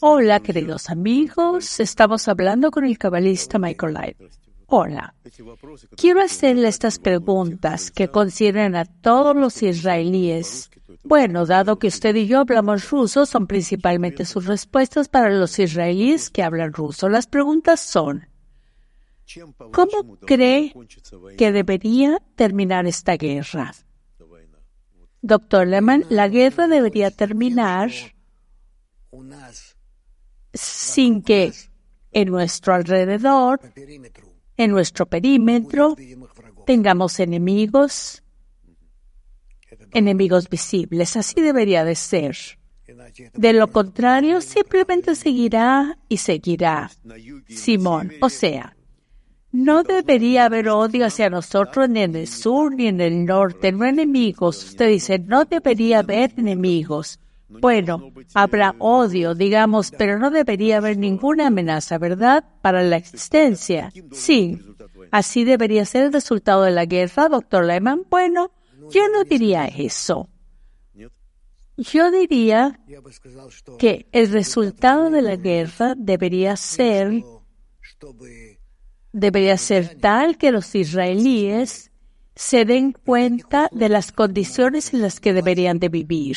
Hola, queridos amigos. Estamos hablando con el cabalista Michael Light. Hola. Quiero hacerle estas preguntas que consideren a todos los israelíes. Bueno, dado que usted y yo hablamos ruso, son principalmente sus respuestas para los israelíes que hablan ruso. Las preguntas son, ¿cómo cree que debería terminar esta guerra? Doctor Lehmann, la guerra debería terminar sin que en nuestro alrededor, en nuestro perímetro, tengamos enemigos, enemigos visibles. Así debería de ser. De lo contrario, simplemente seguirá y seguirá. Simón, o sea, no debería haber odio hacia nosotros ni en el sur ni en el norte, no enemigos. Usted dice, no debería haber enemigos. Bueno, habrá odio, digamos, pero no debería haber ninguna amenaza, ¿verdad? Para la existencia. Sí. Así debería ser el resultado de la guerra, doctor Lehman. Bueno, yo no diría eso. Yo diría que el resultado de la guerra debería ser debería ser tal que los israelíes se den cuenta de las condiciones en las que deberían de vivir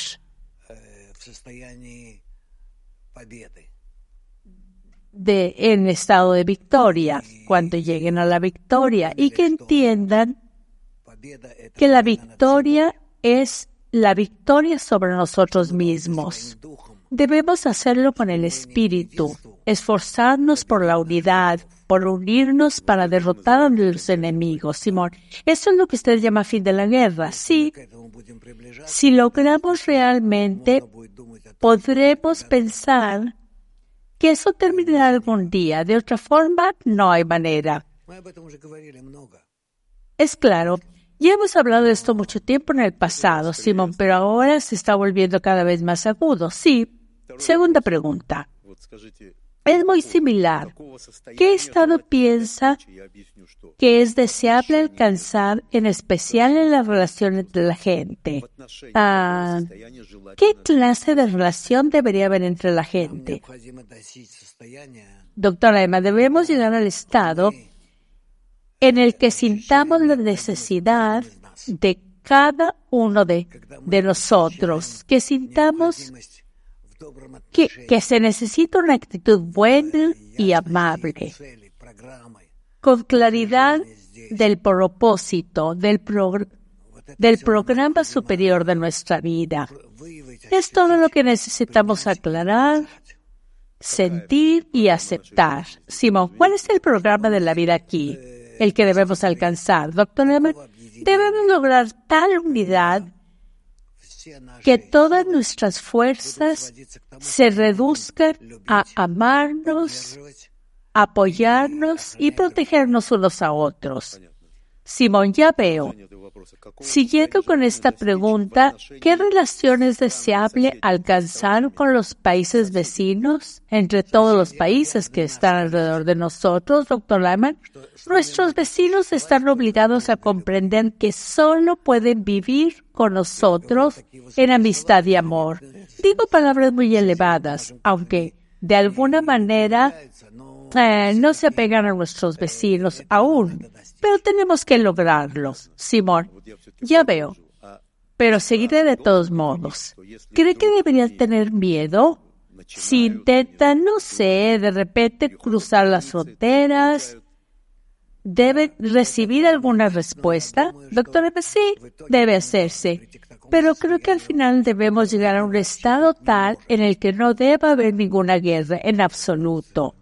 de, en estado de victoria, cuando lleguen a la victoria, y que entiendan que la victoria es la victoria sobre nosotros mismos. Debemos hacerlo con el espíritu, esforzarnos por la unidad, por unirnos para derrotar a los enemigos. Simón, eso es lo que usted llama fin de la guerra. Sí, si logramos realmente, podremos pensar que eso terminará algún día. De otra forma, no hay manera. Es claro, ya hemos hablado de esto mucho tiempo en el pasado, Simón, pero ahora se está volviendo cada vez más agudo. Sí. Segunda pregunta es muy similar. ¿Qué estado piensa que es deseable alcanzar, en especial en las relaciones entre la gente? Ah, ¿Qué clase de relación debería haber entre la gente? Doctora Emma, debemos llegar al estado en el que sintamos la necesidad de cada uno de, de nosotros, que sintamos que, se necesita una actitud buena y amable, con claridad del propósito, del, programa superior de nuestra vida. Es todo lo que necesitamos aclarar, sentir y aceptar. Simón, ¿cuál es el programa de la vida aquí? El que debemos alcanzar. Doctor debemos lograr tal unidad que todas nuestras fuerzas se reduzcan a amarnos, apoyarnos y protegernos unos a otros. Simón, ya veo. Siguiendo con esta pregunta, ¿qué relación es deseable alcanzar con los países vecinos, entre todos los países que están alrededor de nosotros, doctor Lyman? Nuestros vecinos están obligados a comprender que solo pueden vivir con nosotros en amistad y amor. Digo palabras muy elevadas, aunque de alguna manera eh, no se apegan a nuestros vecinos aún, pero tenemos que lograrlo. Simón, ya veo, pero seguiré de todos modos. ¿Cree que debería tener miedo? Si intenta, no sé, de repente cruzar las fronteras, ¿debe recibir alguna respuesta? Doctor, sí, debe hacerse. Pero creo que al final debemos llegar a un estado tal en el que no deba haber ninguna guerra en absoluto.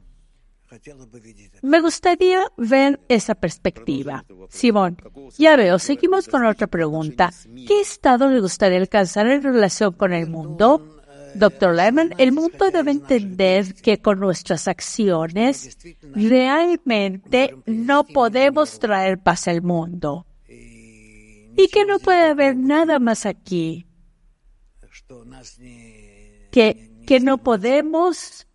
Me gustaría ver esa perspectiva. Simón, ya veo, seguimos con otra pregunta. ¿Qué estado le gustaría alcanzar en relación con el mundo? Doctor Lehman, el mundo debe entender que con nuestras acciones realmente no podemos traer paz al mundo. Y que no puede haber nada más aquí. Que, que no podemos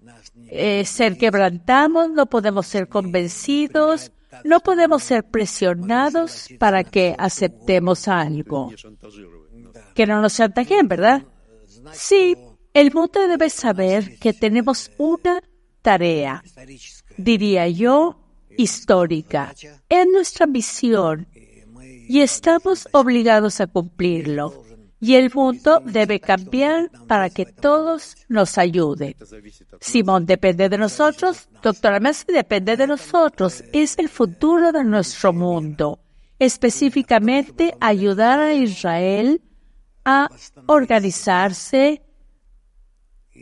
eh, ser quebrantados, no podemos ser convencidos, no podemos ser presionados para que aceptemos algo. Que no nos chantajeen, ¿verdad? Sí, El mundo debe saber que tenemos una tarea, diría yo, histórica. Es nuestra misión y estamos obligados a cumplirlo. Y el mundo debe cambiar para que todos nos ayuden. Simón depende de nosotros, doctora Messi depende de nosotros. Es el futuro de nuestro mundo. Específicamente ayudar a Israel a organizarse,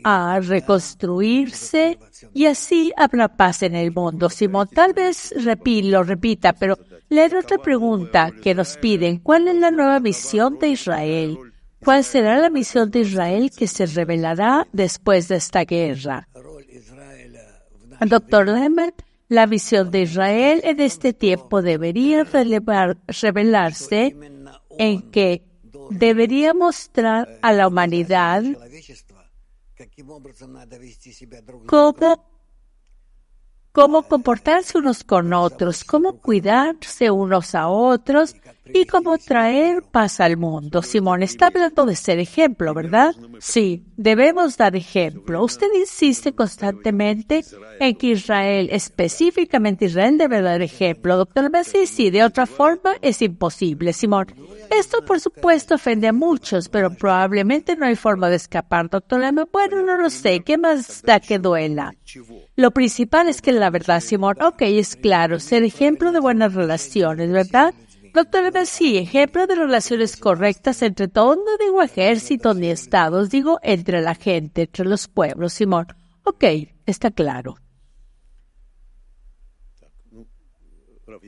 a reconstruirse y así habrá paz en el mundo. Simón, tal vez lo repita, pero leer otra pregunta que nos piden. ¿Cuál es la nueva misión de Israel? ¿Cuál será la misión de Israel que se revelará después de esta guerra? Doctor Lehmann, la misión de Israel en este tiempo debería revelarse en que debería mostrar a la humanidad cómo, cómo comportarse unos con otros, cómo cuidarse unos a otros y cómo traer paz al mundo. Simón está hablando de ser ejemplo, ¿verdad? Sí, debemos dar ejemplo. Usted insiste constantemente en que Israel, específicamente Israel, debe dar ejemplo. Doctor Messi, sí, de otra forma es imposible, Simón. Esto, por supuesto, ofende a muchos, pero probablemente no hay forma de escapar, doctor Lema. Bueno, no lo sé. ¿Qué más da que duela? Lo principal es que la verdad, Simón, ok, es claro, ser ejemplo de buenas relaciones, ¿verdad? Doctor sí, ejemplo de relaciones correctas entre todo, no digo ejército ni estados, digo entre la gente, entre los pueblos, Simón. Ok, está claro.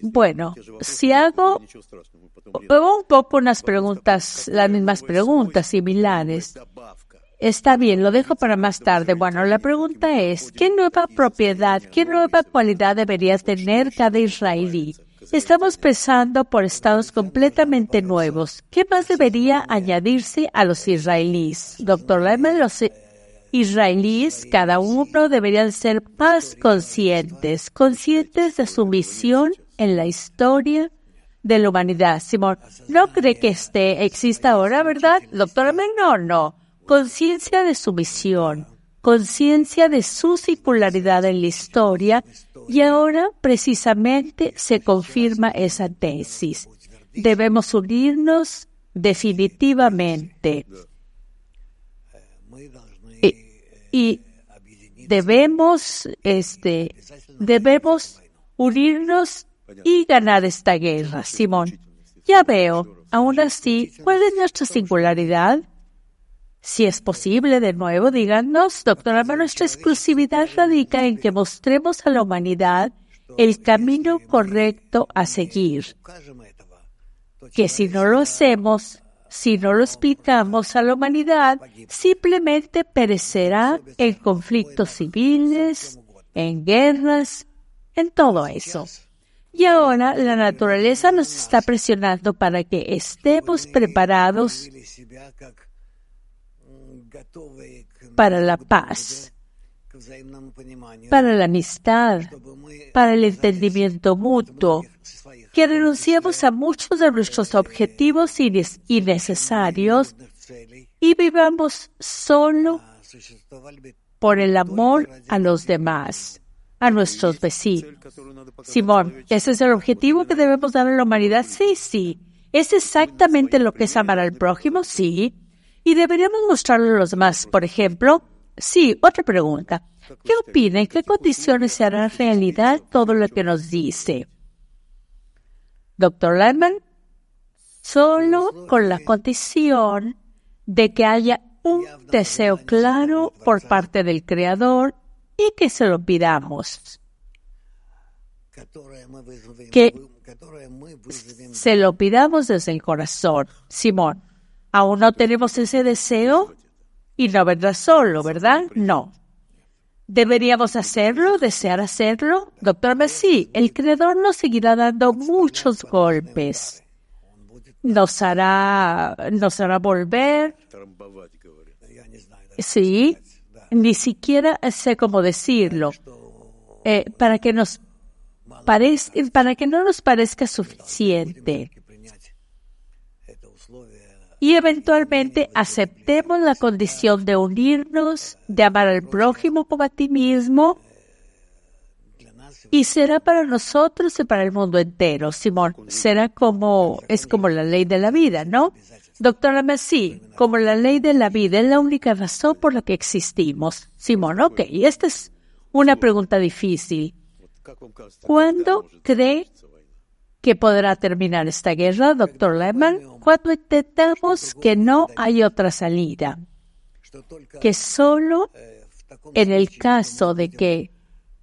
Bueno, si hago un poco unas preguntas, las mismas preguntas similares, está bien, lo dejo para más tarde. Bueno, la pregunta es, ¿qué nueva propiedad, qué nueva cualidad debería tener cada israelí? Estamos pensando por estados completamente nuevos. ¿Qué más debería añadirse a los israelíes? Doctor Lehmann, los israelíes, cada uno deberían ser más conscientes, conscientes de su misión en la historia de la humanidad. Simón, no cree que este exista ahora, ¿verdad? Doctor Lehmann, no, no. Conciencia de su misión, conciencia de su singularidad en la historia y ahora precisamente se confirma esa tesis. Debemos unirnos definitivamente y, debemos, este, debemos unirnos y ganar esta guerra, Simón. Ya veo, aún así, ¿cuál es nuestra singularidad? Si es posible, de nuevo, díganos, doctora, nuestra exclusividad radica en que mostremos a la humanidad el camino correcto a seguir. Que si no lo hacemos, si no lo explicamos a la humanidad, simplemente perecerá en conflictos civiles, en guerras, en todo eso. Y ahora la naturaleza nos está presionando para que estemos preparados para la paz, para la amistad, para el entendimiento mutuo, que renunciemos a muchos de nuestros objetivos innecesarios y vivamos solo por el amor a los demás, a nuestros vecinos. Simón, ¿ese es el objetivo que debemos dar a la humanidad? Sí, sí. ¿Es exactamente lo que es amar al prójimo? Sí y deberíamos mostrarlo a los demás. Por ejemplo, sí, otra pregunta. ¿Qué opina? ¿En qué condiciones se hará realidad todo lo que nos dice? Doctor Lehman, solo con la condición de que haya un deseo claro por parte del Creador y que se lo pidamos. Que se lo pidamos desde el corazón. Simón, Aún no tenemos ese deseo y no vendrá solo, ¿verdad? No. ¿Deberíamos hacerlo, desear hacerlo? Doctor Messi, el creador nos seguirá dando muchos golpes. Nos hará, nos hará volver. Sí, ni siquiera sé cómo decirlo. Eh, para que nos para que no nos parezca suficiente y eventualmente aceptemos la condición de unirnos, de amar al prójimo como a ti mismo, y será para nosotros y para el mundo entero, Simón. Será como, es como la ley de la vida, ¿no? Doctora Messi, como la ley de la vida es la única razón por la que existimos. Simón, ok, esta es una pregunta difícil. ¿Cuándo cree que podrá terminar esta guerra, doctor Lehmann? Cuando intentamos que no hay otra salida, que solo en el caso de que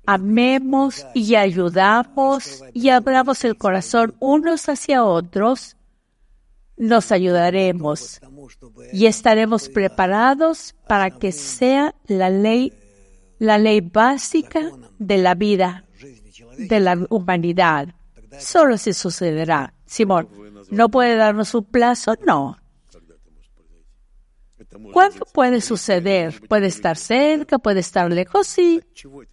amemos y ayudamos y abramos el corazón unos hacia otros, nos ayudaremos y estaremos preparados para que sea la ley, la ley básica de la vida de la humanidad. Solo si sucederá. Simón, ¿no puede darnos un plazo? No. ¿Cuándo puede suceder? ¿Puede estar cerca? ¿Puede estar lejos? Sí.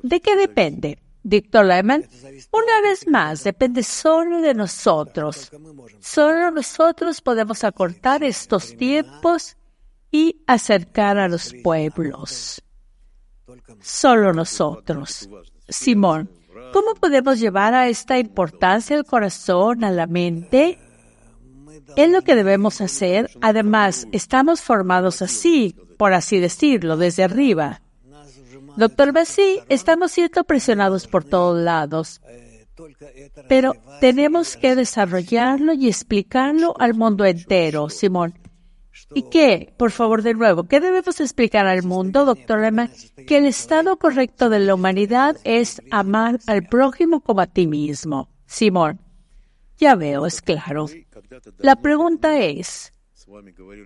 ¿De qué depende? Dictor Lehman, una vez más, depende solo de nosotros. Solo nosotros podemos acortar estos tiempos y acercar a los pueblos. Solo nosotros. Simón, ¿cómo podemos llevar a esta importancia al corazón, a la mente? Es lo que debemos hacer. Además, estamos formados así, por así decirlo, desde arriba. Doctor Bassi, estamos siendo presionados por todos lados, pero tenemos que desarrollarlo y explicarlo al mundo entero, Simón. ¿Y qué? Por favor, de nuevo, ¿qué debemos explicar al mundo, doctor Emma? Que el estado correcto de la humanidad es amar al prójimo como a ti mismo. Simón, ya veo, es claro. La pregunta es,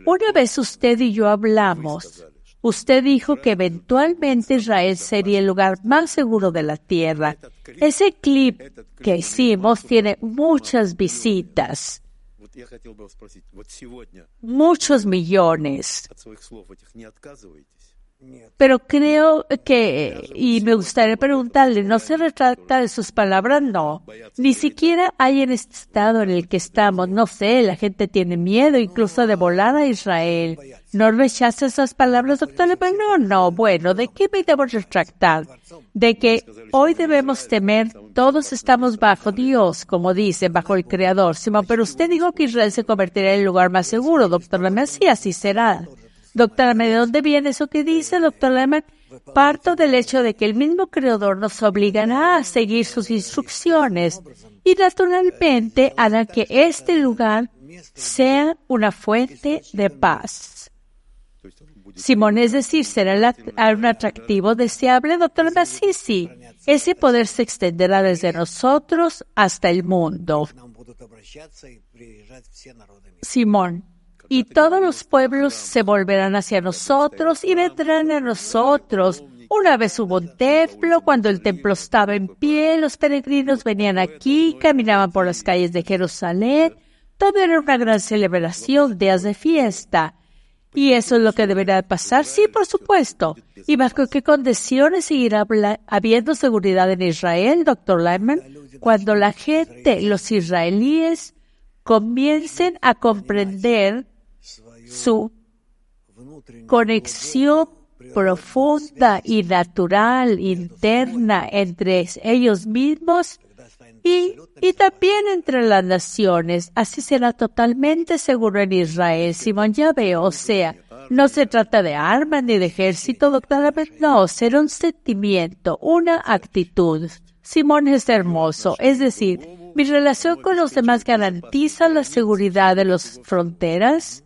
una vez usted y yo hablamos, usted dijo que eventualmente Israel sería el lugar más seguro de la tierra. Ese clip que hicimos tiene muchas visitas. Muchos millones. От своих слов этих не отказываете. Pero creo que, y me gustaría preguntarle, ¿no se retracta de sus palabras? No. Ni siquiera hay en este estado en el que estamos. No sé, la gente tiene miedo incluso de volar a Israel. ¿No rechaza esas palabras, doctor? No, no. Bueno, ¿de qué me debo retractar? De que hoy debemos temer, todos estamos bajo Dios, como dice, bajo el Creador. Pero usted dijo que Israel se convertirá en el lugar más seguro, doctor. Así, así será. Doctora, ¿de dónde viene eso que dice, doctor Lehmann? Parto del hecho de que el mismo creador nos obligará a seguir sus instrucciones y naturalmente hará que este lugar sea una fuente de paz. Simón, es decir, será un atractivo deseable, doctor Sí, sí. Ese poder se extenderá desde nosotros hasta el mundo. Simón, y todos los pueblos se volverán hacia nosotros y vendrán a nosotros. Una vez hubo un templo, cuando el templo estaba en pie, los peregrinos venían aquí, caminaban por las calles de Jerusalén. Todo era una gran celebración, días de fiesta. ¿Y eso es lo que deberá pasar? Sí, por supuesto. ¿Y bajo qué condiciones seguirá habiendo seguridad en Israel, doctor Lyman? Cuando la gente, los israelíes, comiencen a comprender su conexión profunda y natural interna entre ellos mismos y, también entre las naciones. Así será totalmente seguro en Israel. Simón ya veo, o sea, no se trata de armas ni de ejército, doctora, no, será un sentimiento, una actitud. Simón es hermoso, es decir, mi relación con los demás garantiza la seguridad de las fronteras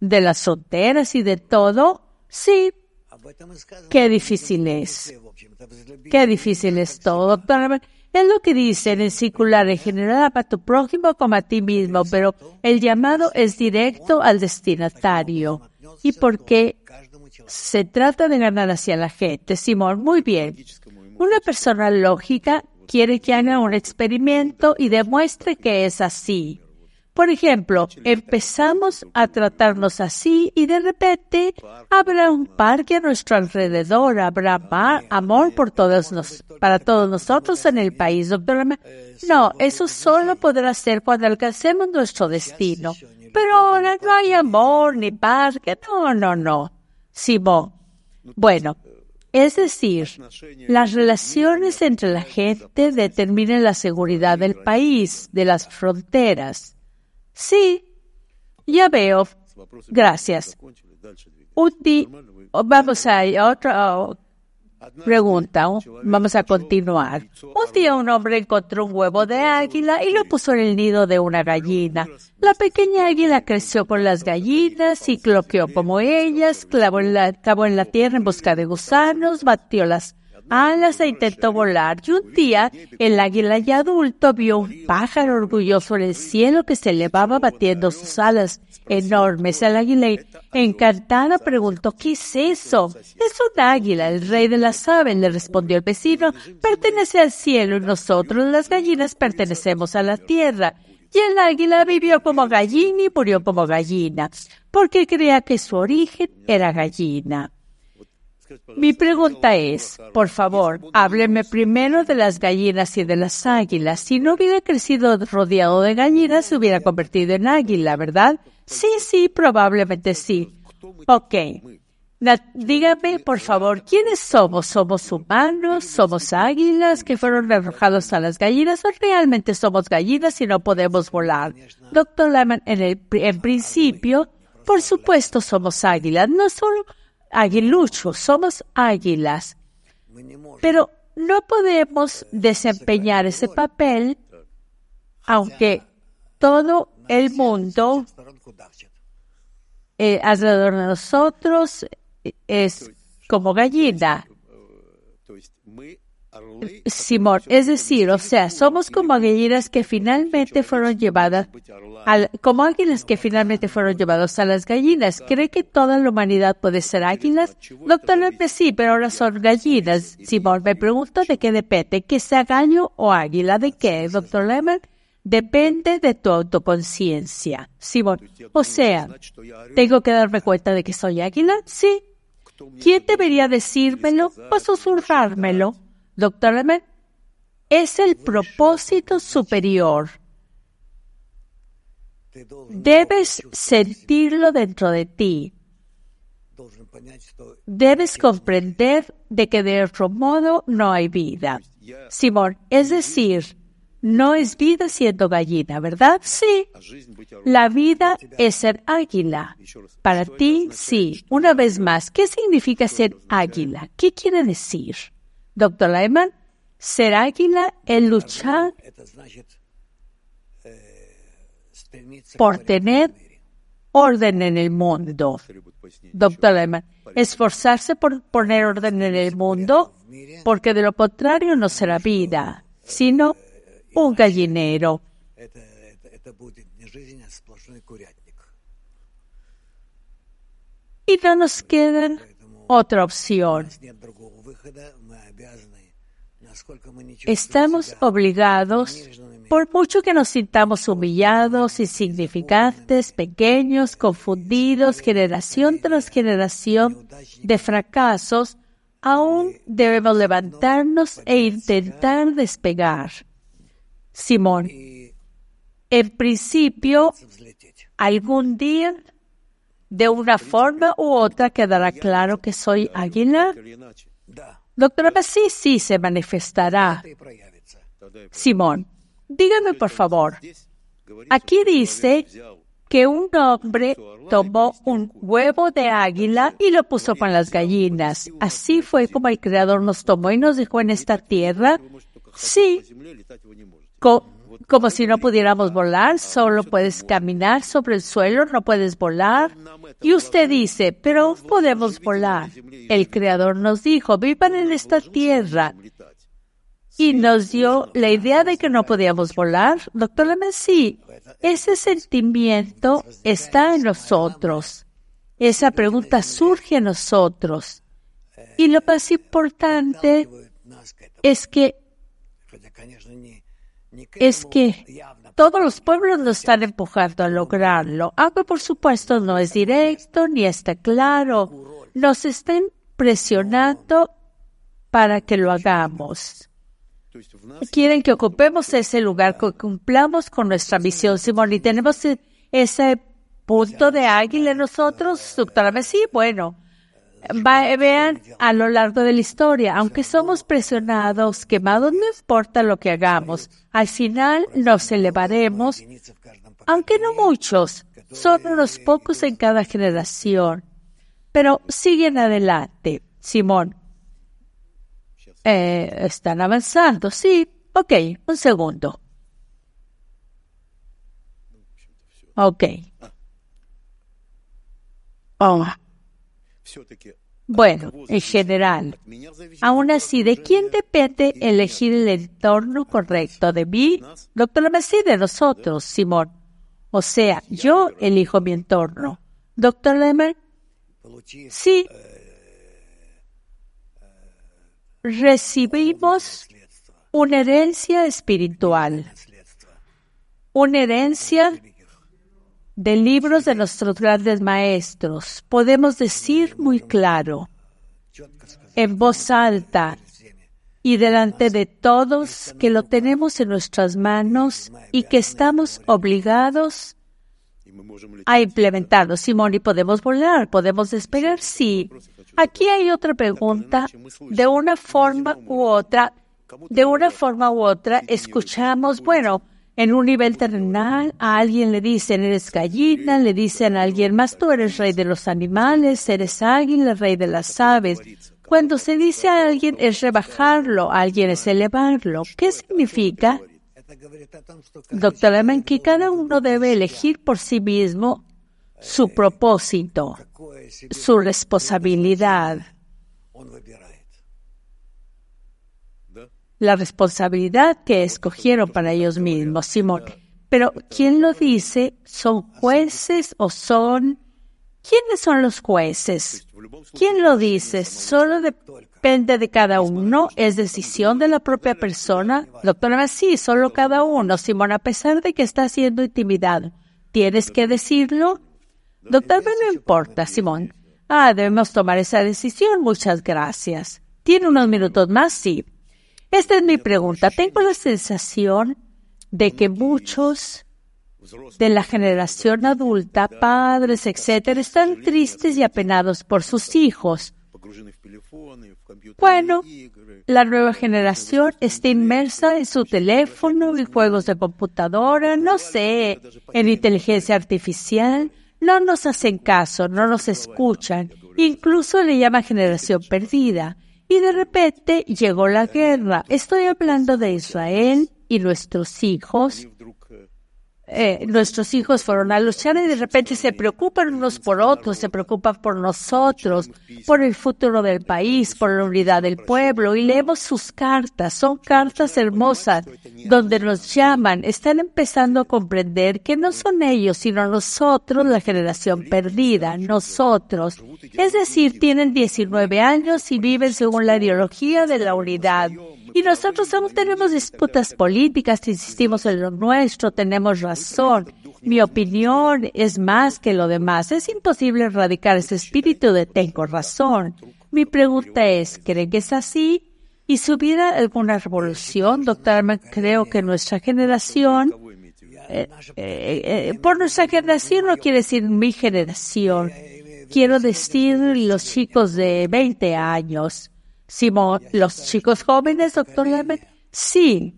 de las solteras y de todo, sí. Qué difícil es. Qué difícil es todo. Es lo que dice en el circular en general para tu prójimo como a ti mismo, pero el llamado es directo al destinatario. ¿Y por qué se trata de ganar hacia la gente? Simón, muy bien. Una persona lógica quiere que haga un experimento y demuestre que es así. Por ejemplo, empezamos a tratarnos así y de repente habrá un parque a nuestro alrededor, habrá amor por todos nos, para todos nosotros en el país, doctora. No, eso solo podrá ser cuando alcancemos nuestro destino. Pero ahora no hay amor ni parque. No, no, no. Simón. Bueno, es decir, las relaciones entre la gente determinan la seguridad del país, de las fronteras. Sí, ya veo. Gracias. Un vamos a otra pregunta. Vamos a continuar. Un día un hombre encontró un huevo de águila y lo puso en el nido de una gallina. La pequeña águila creció con las gallinas y cloqueó como ellas, clavó en la, cavó en la tierra en busca de gusanos, batió las alas e intentó volar. Y un día el águila ya adulto vio un pájaro orgulloso en el cielo que se elevaba batiendo sus alas enormes. El águila encantada preguntó, ¿qué es eso? Es un águila, el rey de las aves, le respondió el vecino, pertenece al cielo y nosotros las gallinas pertenecemos a la tierra. Y el águila vivió como gallina y murió como gallina, porque creía que su origen era gallina. Mi pregunta es, por favor, hábleme primero de las gallinas y de las águilas. Si no hubiera crecido rodeado de gallinas, se hubiera convertido en águila, ¿verdad? Sí, sí, probablemente sí. Ok. dígame, por favor, ¿quiénes somos? ¿Somos humanos? ¿Somos águilas que fueron arrojados a las gallinas? ¿O realmente somos gallinas y no podemos volar? Doctor Lehman, en, el, en principio, por supuesto somos águilas. No solo aguiluchos, somos águilas. Pero no podemos desempeñar ese papel aunque todo el mundo eh, alrededor de nosotros es como gallina. Simón, es decir, o sea, somos como gallinas que finalmente fueron llevadas, como águilas que finalmente fueron llevados a las gallinas. ¿Cree que toda la humanidad puede ser águilas? Doctor López, sí, pero ahora son gallinas. Simón, me pregunto de qué depende, que sea gallo o águila. ¿De qué, doctor Lehmann? Depende de tu autoconciencia. Simón, o sea, ¿tengo que darme cuenta de que soy águila? Sí. ¿Quién debería decírmelo o susurrármelo? Doctor es el propósito superior. Debes sentirlo dentro de ti. Debes comprender de que de otro modo no hay vida. Simón, es decir, no es vida siendo gallina, ¿verdad? Sí. La vida es ser águila. Para ti, sí. Una vez más, ¿qué significa ser águila? ¿Qué quiere decir? Doctor Lehman, ser águila es luchar por tener orden en el mundo. Doctor Lehman, esforzarse por poner orden en el mundo, porque de lo contrario no será vida, sino un gallinero. Y no nos queda otra opción. Estamos obligados, por mucho que nos sintamos humillados, insignificantes, pequeños, confundidos, generación tras generación de fracasos, aún debemos levantarnos e intentar despegar. Simón, en principio, algún día, de una forma u otra, quedará claro que soy águila. Doctora, sí, sí, se manifestará. Simón, dígame por favor. Aquí dice que un hombre tomó un huevo de águila y lo puso con las gallinas. Así fue como el Creador nos tomó y nos dejó en esta tierra. Sí, como si no pudiéramos volar, solo puedes caminar sobre el suelo, no puedes volar. Y usted dice, pero podemos volar. El Creador nos dijo, vivan en esta tierra. Y nos dio la idea de que no podíamos volar. Doctor sí, ese sentimiento está en nosotros. Esa pregunta surge en nosotros. Y lo más importante es que es que todos los pueblos lo están empujando a lograrlo, aunque por supuesto no es directo ni está claro. Nos están presionando para que lo hagamos. Quieren que ocupemos ese lugar, que cumplamos con nuestra misión, Simón, y tenemos ese punto de águila nosotros, doctora Messi, bueno, vean a lo largo de la historia, aunque somos presionados, quemados, no importa lo que hagamos, al final nos elevaremos, aunque no muchos, son unos pocos en cada generación, pero siguen adelante, Simón. Eh, están avanzando, sí, ok, un segundo. Ok. Oh. Bueno, en general. Aún así, ¿de quién depende elegir el entorno correcto? ¿De mí? Doctor Messi, de nosotros, Simón. O sea, yo elijo mi entorno. Doctor Lemmer, sí. Recibimos una herencia espiritual, una herencia de libros de nuestros grandes maestros, podemos decir muy claro, en voz alta y delante de todos que lo tenemos en nuestras manos y que estamos obligados a implementarlo. Simón, ¿y podemos volar? ¿Podemos despegar? Sí. Aquí hay otra pregunta. De una forma u otra, de una forma u otra, escuchamos, bueno, en un nivel terrenal, a alguien le dicen eres gallina, le dicen a alguien más tú eres rey de los animales, eres águila, rey de las aves. Cuando se dice a alguien es rebajarlo, a alguien es elevarlo. ¿Qué significa? Doctor Leman, que cada uno debe elegir por sí mismo su propósito, su responsabilidad. La responsabilidad que escogieron para ellos mismos, Simón. Pero ¿quién lo dice? ¿Son jueces o son... ¿Quiénes son los jueces? ¿Quién lo dice? Solo depende de cada uno, es decisión de la propia persona. Doctora, sí, solo cada uno. Simón, a pesar de que está siendo intimidado, ¿tienes que decirlo? Doctor, no importa, Simón. Ah, debemos tomar esa decisión. Muchas gracias. ¿Tiene unos minutos más? Sí. Esta es mi pregunta. Tengo la sensación de que muchos de la generación adulta, padres, etcétera, están tristes y apenados por sus hijos. Bueno, la nueva generación está inmersa en su teléfono, en juegos de computadora, no sé, en inteligencia artificial. No nos hacen caso, no nos escuchan. Incluso le llama generación perdida. Y de repente llegó la guerra. Estoy hablando de Israel y nuestros hijos eh, nuestros hijos fueron a luchar y de repente se preocupan unos por otros, se preocupan por nosotros, por el futuro del país, por la unidad del pueblo y leemos sus cartas. Son cartas hermosas donde nos llaman, están empezando a comprender que no son ellos, sino nosotros la generación perdida, nosotros. Es decir, tienen 19 años y viven según la ideología de la unidad y nosotros aún tenemos disputas políticas, insistimos en lo nuestro, tenemos razón. Mi opinión es más que lo demás. Es imposible erradicar ese espíritu de tengo razón. Mi pregunta es, ¿creen que es así? Y si hubiera alguna revolución, doctor, creo que nuestra generación, eh, eh, eh, por nuestra generación no quiere decir mi generación, quiero decir los chicos de 20 años, Simón, los chicos jóvenes, doctor Lambert, sí.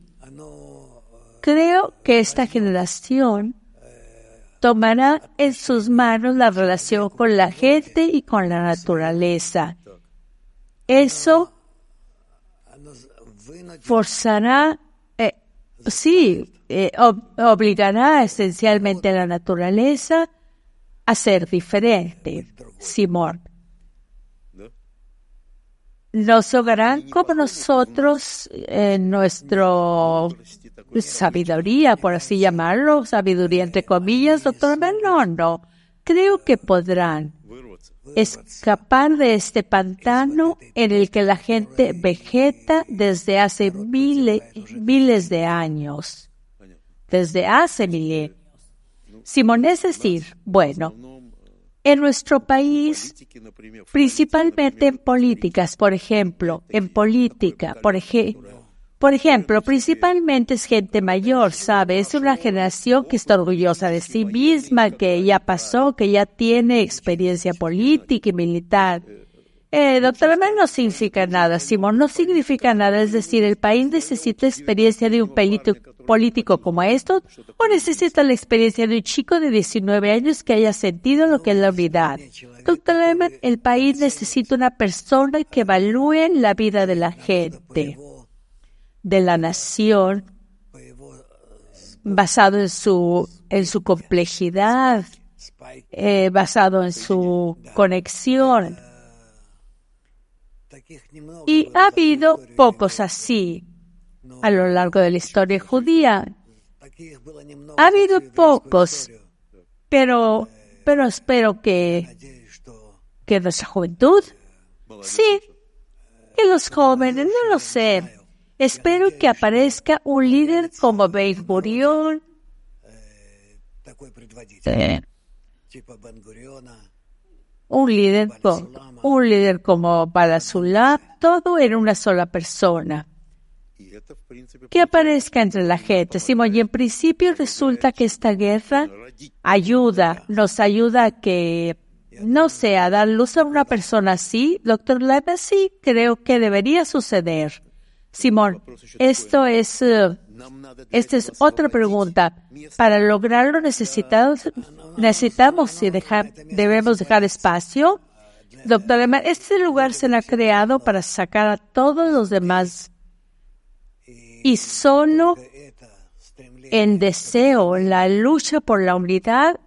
Creo que esta generación tomará en sus manos la relación con la gente y con la naturaleza. Eso forzará, eh, sí, eh, obligará esencialmente a la naturaleza a ser diferente, Simón nos hogarán como nosotros en nuestra sabiduría, por así llamarlo, sabiduría entre comillas, doctor No, no. Creo que podrán escapar de este pantano en el que la gente vegeta desde hace miles, miles de años. desde hace milenios. Simón, es decir, bueno, en nuestro país, principalmente en políticas, por ejemplo, en política, por ejemplo, por ejemplo, principalmente es gente mayor, ¿sabe? Es una generación que está orgullosa de sí misma, que ya pasó, que ya tiene experiencia política y militar. Eh, doctora, no significa nada, Simón, no significa nada. Es decir, el país necesita experiencia de un político como esto o necesita la experiencia de un chico de 19 años que haya sentido lo que es la unidad. Doctor el país necesita una persona que evalúe la vida de la gente de la nación basado en su, en su complejidad, eh, basado en su conexión. Y ha habido pocos así a lo largo de la historia judía. Ha habido pocos, pero, pero espero que, que nuestra juventud, sí, que los jóvenes, no lo sé, Espero que aparezca un líder como Ben Gurion, un líder como, un líder como Balasulam, todo en una sola persona. Que aparezca entre la gente. Simón, y en principio resulta que esta guerra ayuda, nos ayuda a que, no sé, a dar luz a una persona así. Doctor sí, creo que debería suceder. Simón, esto es, eh, esta es otra pregunta. Para lograrlo necesitamos, necesitamos y dejar, debemos dejar espacio. Doctor este lugar se ha creado para sacar a todos los demás y solo en deseo, la lucha por la unidad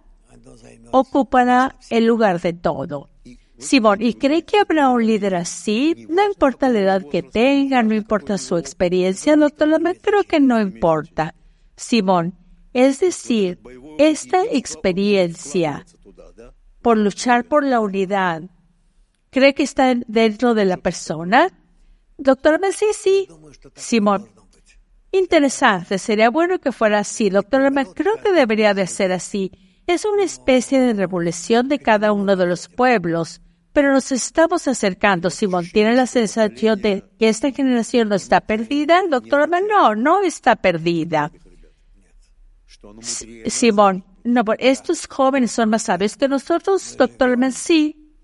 ocupará el lugar de todo. Simón, ¿y cree que habrá un líder así? No importa la edad que tenga, no importa su experiencia, doctor creo que no importa. Simón, es decir, esta experiencia por luchar por la unidad, ¿cree que está dentro de la persona? Doctor sí, sí. Simón, interesante, sería bueno que fuera así. Doctor creo que debería de ser así. Es una especie de revolución de cada uno de los pueblos pero nos estamos acercando. Simón, ¿tiene la sensación de que esta generación no está perdida? Doctor, no, no está perdida. Simón, no, estos jóvenes son más sabios que nosotros, doctor sí.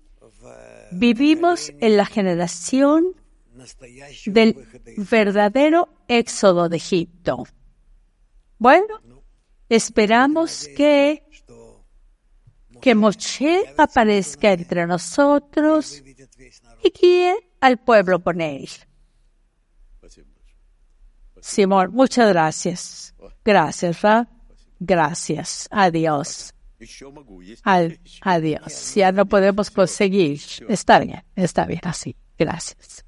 Vivimos en la generación del verdadero éxodo de Egipto. Bueno, esperamos que que Moshe aparezca entre nosotros y guíe al pueblo con él. Simón, muchas gracias. Gracias, Ra. Gracias. Adiós. adiós. Ya no podemos conseguir. Está bien, está bien así. Gracias.